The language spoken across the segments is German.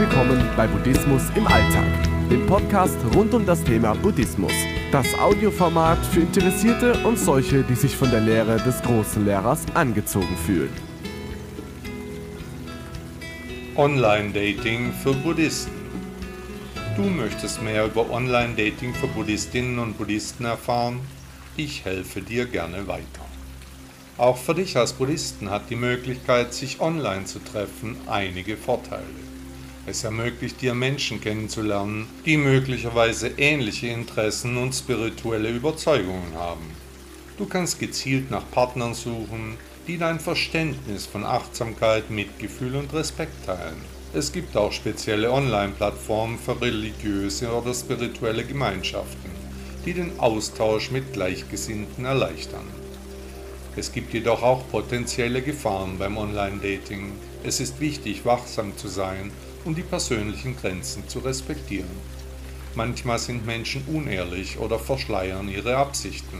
willkommen bei Buddhismus im Alltag, dem Podcast rund um das Thema Buddhismus. Das Audioformat für Interessierte und solche, die sich von der Lehre des großen Lehrers angezogen fühlen. Online-Dating für Buddhisten. Du möchtest mehr über Online-Dating für Buddhistinnen und Buddhisten erfahren? Ich helfe dir gerne weiter. Auch für dich als Buddhisten hat die Möglichkeit, sich online zu treffen, einige Vorteile. Es ermöglicht dir Menschen kennenzulernen, die möglicherweise ähnliche Interessen und spirituelle Überzeugungen haben. Du kannst gezielt nach Partnern suchen, die dein Verständnis von Achtsamkeit, Mitgefühl und Respekt teilen. Es gibt auch spezielle Online-Plattformen für religiöse oder spirituelle Gemeinschaften, die den Austausch mit Gleichgesinnten erleichtern. Es gibt jedoch auch potenzielle Gefahren beim Online-Dating. Es ist wichtig, wachsam zu sein und die persönlichen Grenzen zu respektieren. Manchmal sind Menschen unehrlich oder verschleiern ihre Absichten.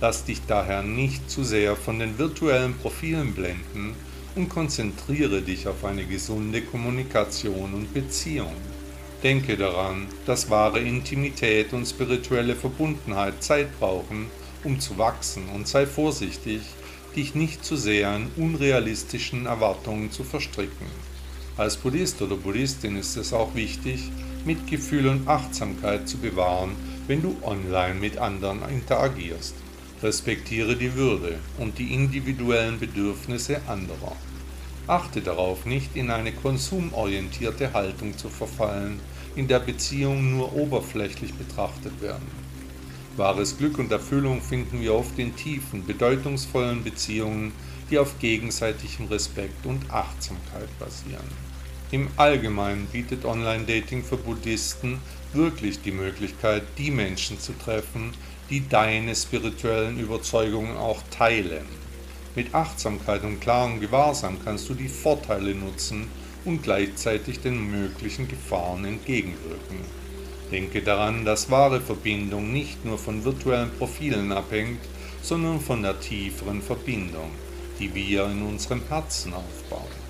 Lass dich daher nicht zu sehr von den virtuellen Profilen blenden und konzentriere dich auf eine gesunde Kommunikation und Beziehung. Denke daran, dass wahre Intimität und spirituelle Verbundenheit Zeit brauchen um zu wachsen und sei vorsichtig, dich nicht zu sehr in unrealistischen Erwartungen zu verstricken. Als Buddhist oder Buddhistin ist es auch wichtig, Mitgefühl und Achtsamkeit zu bewahren, wenn du online mit anderen interagierst. Respektiere die Würde und die individuellen Bedürfnisse anderer. Achte darauf, nicht in eine konsumorientierte Haltung zu verfallen, in der Beziehungen nur oberflächlich betrachtet werden. Wahres Glück und Erfüllung finden wir oft in tiefen, bedeutungsvollen Beziehungen, die auf gegenseitigem Respekt und Achtsamkeit basieren. Im Allgemeinen bietet Online-Dating für Buddhisten wirklich die Möglichkeit, die Menschen zu treffen, die deine spirituellen Überzeugungen auch teilen. Mit Achtsamkeit und klarem Gewahrsam kannst du die Vorteile nutzen und gleichzeitig den möglichen Gefahren entgegenwirken. Denke daran, dass wahre Verbindung nicht nur von virtuellen Profilen abhängt, sondern von der tieferen Verbindung, die wir in unserem Herzen aufbauen.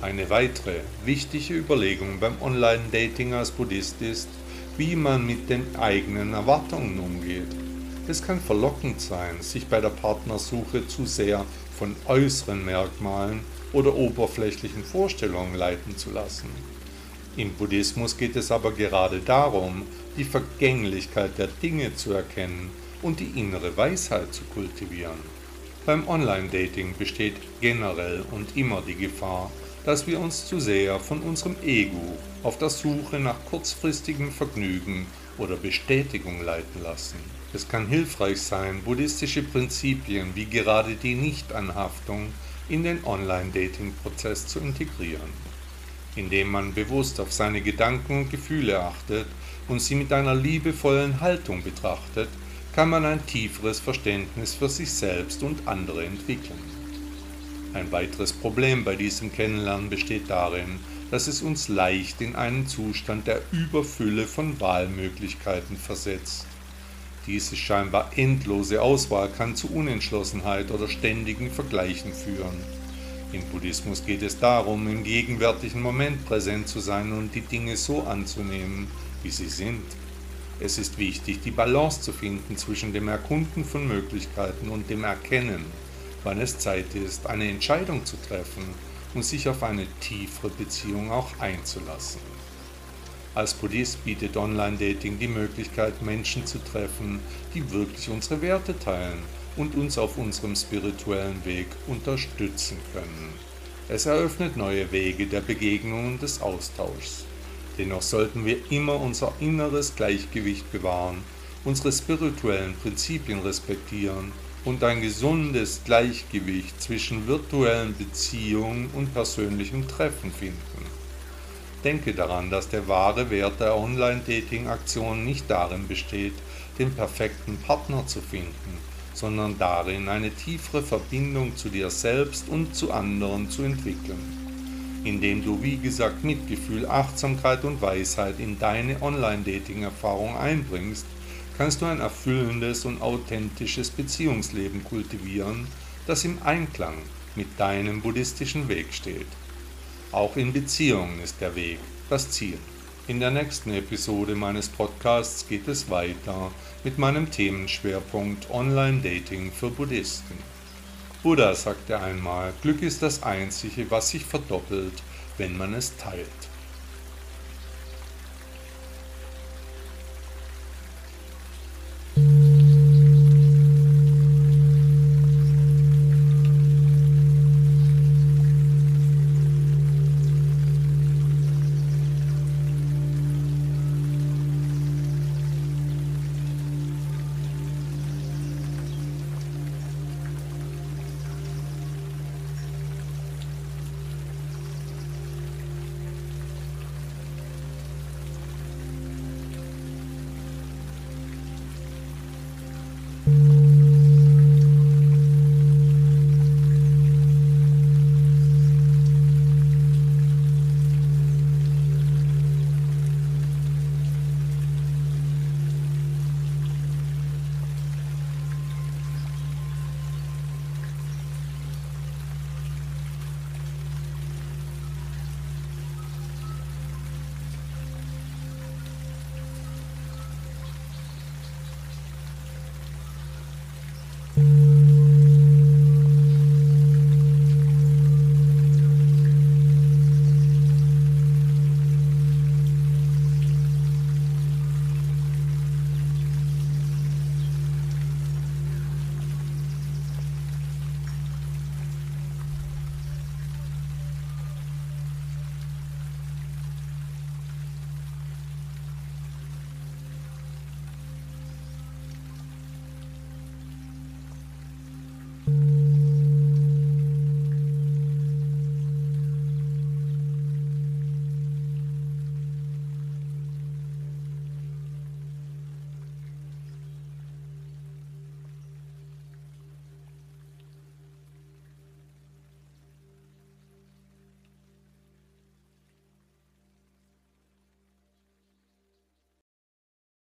Eine weitere wichtige Überlegung beim Online-Dating als Buddhist ist, wie man mit den eigenen Erwartungen umgeht. Es kann verlockend sein, sich bei der Partnersuche zu sehr von äußeren Merkmalen oder oberflächlichen Vorstellungen leiten zu lassen. Im Buddhismus geht es aber gerade darum, die Vergänglichkeit der Dinge zu erkennen und die innere Weisheit zu kultivieren. Beim Online-Dating besteht generell und immer die Gefahr, dass wir uns zu sehr von unserem Ego auf der Suche nach kurzfristigem Vergnügen oder Bestätigung leiten lassen. Es kann hilfreich sein, buddhistische Prinzipien wie gerade die Nichtanhaftung in den Online-Dating-Prozess zu integrieren indem man bewusst auf seine Gedanken und Gefühle achtet und sie mit einer liebevollen Haltung betrachtet, kann man ein tieferes Verständnis für sich selbst und andere entwickeln. Ein weiteres Problem bei diesem Kennenlernen besteht darin, dass es uns leicht in einen Zustand der Überfülle von Wahlmöglichkeiten versetzt. Diese scheinbar endlose Auswahl kann zu Unentschlossenheit oder ständigen Vergleichen führen. Im Buddhismus geht es darum, im gegenwärtigen Moment präsent zu sein und die Dinge so anzunehmen, wie sie sind. Es ist wichtig, die Balance zu finden zwischen dem Erkunden von Möglichkeiten und dem Erkennen, wann es Zeit ist, eine Entscheidung zu treffen und sich auf eine tiefere Beziehung auch einzulassen. Als Buddhist bietet Online-Dating die Möglichkeit, Menschen zu treffen, die wirklich unsere Werte teilen und uns auf unserem spirituellen Weg unterstützen können. Es eröffnet neue Wege der Begegnung und des Austauschs. Dennoch sollten wir immer unser inneres Gleichgewicht bewahren, unsere spirituellen Prinzipien respektieren und ein gesundes Gleichgewicht zwischen virtuellen Beziehungen und persönlichem Treffen finden. Denke daran, dass der wahre Wert der Online-Dating-Aktion nicht darin besteht, den perfekten Partner zu finden, sondern darin, eine tiefere Verbindung zu dir selbst und zu anderen zu entwickeln. Indem du, wie gesagt, Mitgefühl, Achtsamkeit und Weisheit in deine Online-Dating-Erfahrung einbringst, kannst du ein erfüllendes und authentisches Beziehungsleben kultivieren, das im Einklang mit deinem buddhistischen Weg steht. Auch in Beziehungen ist der Weg das Ziel. In der nächsten Episode meines Podcasts geht es weiter mit meinem Themenschwerpunkt Online-Dating für Buddhisten. Buddha sagte einmal, Glück ist das Einzige, was sich verdoppelt, wenn man es teilt.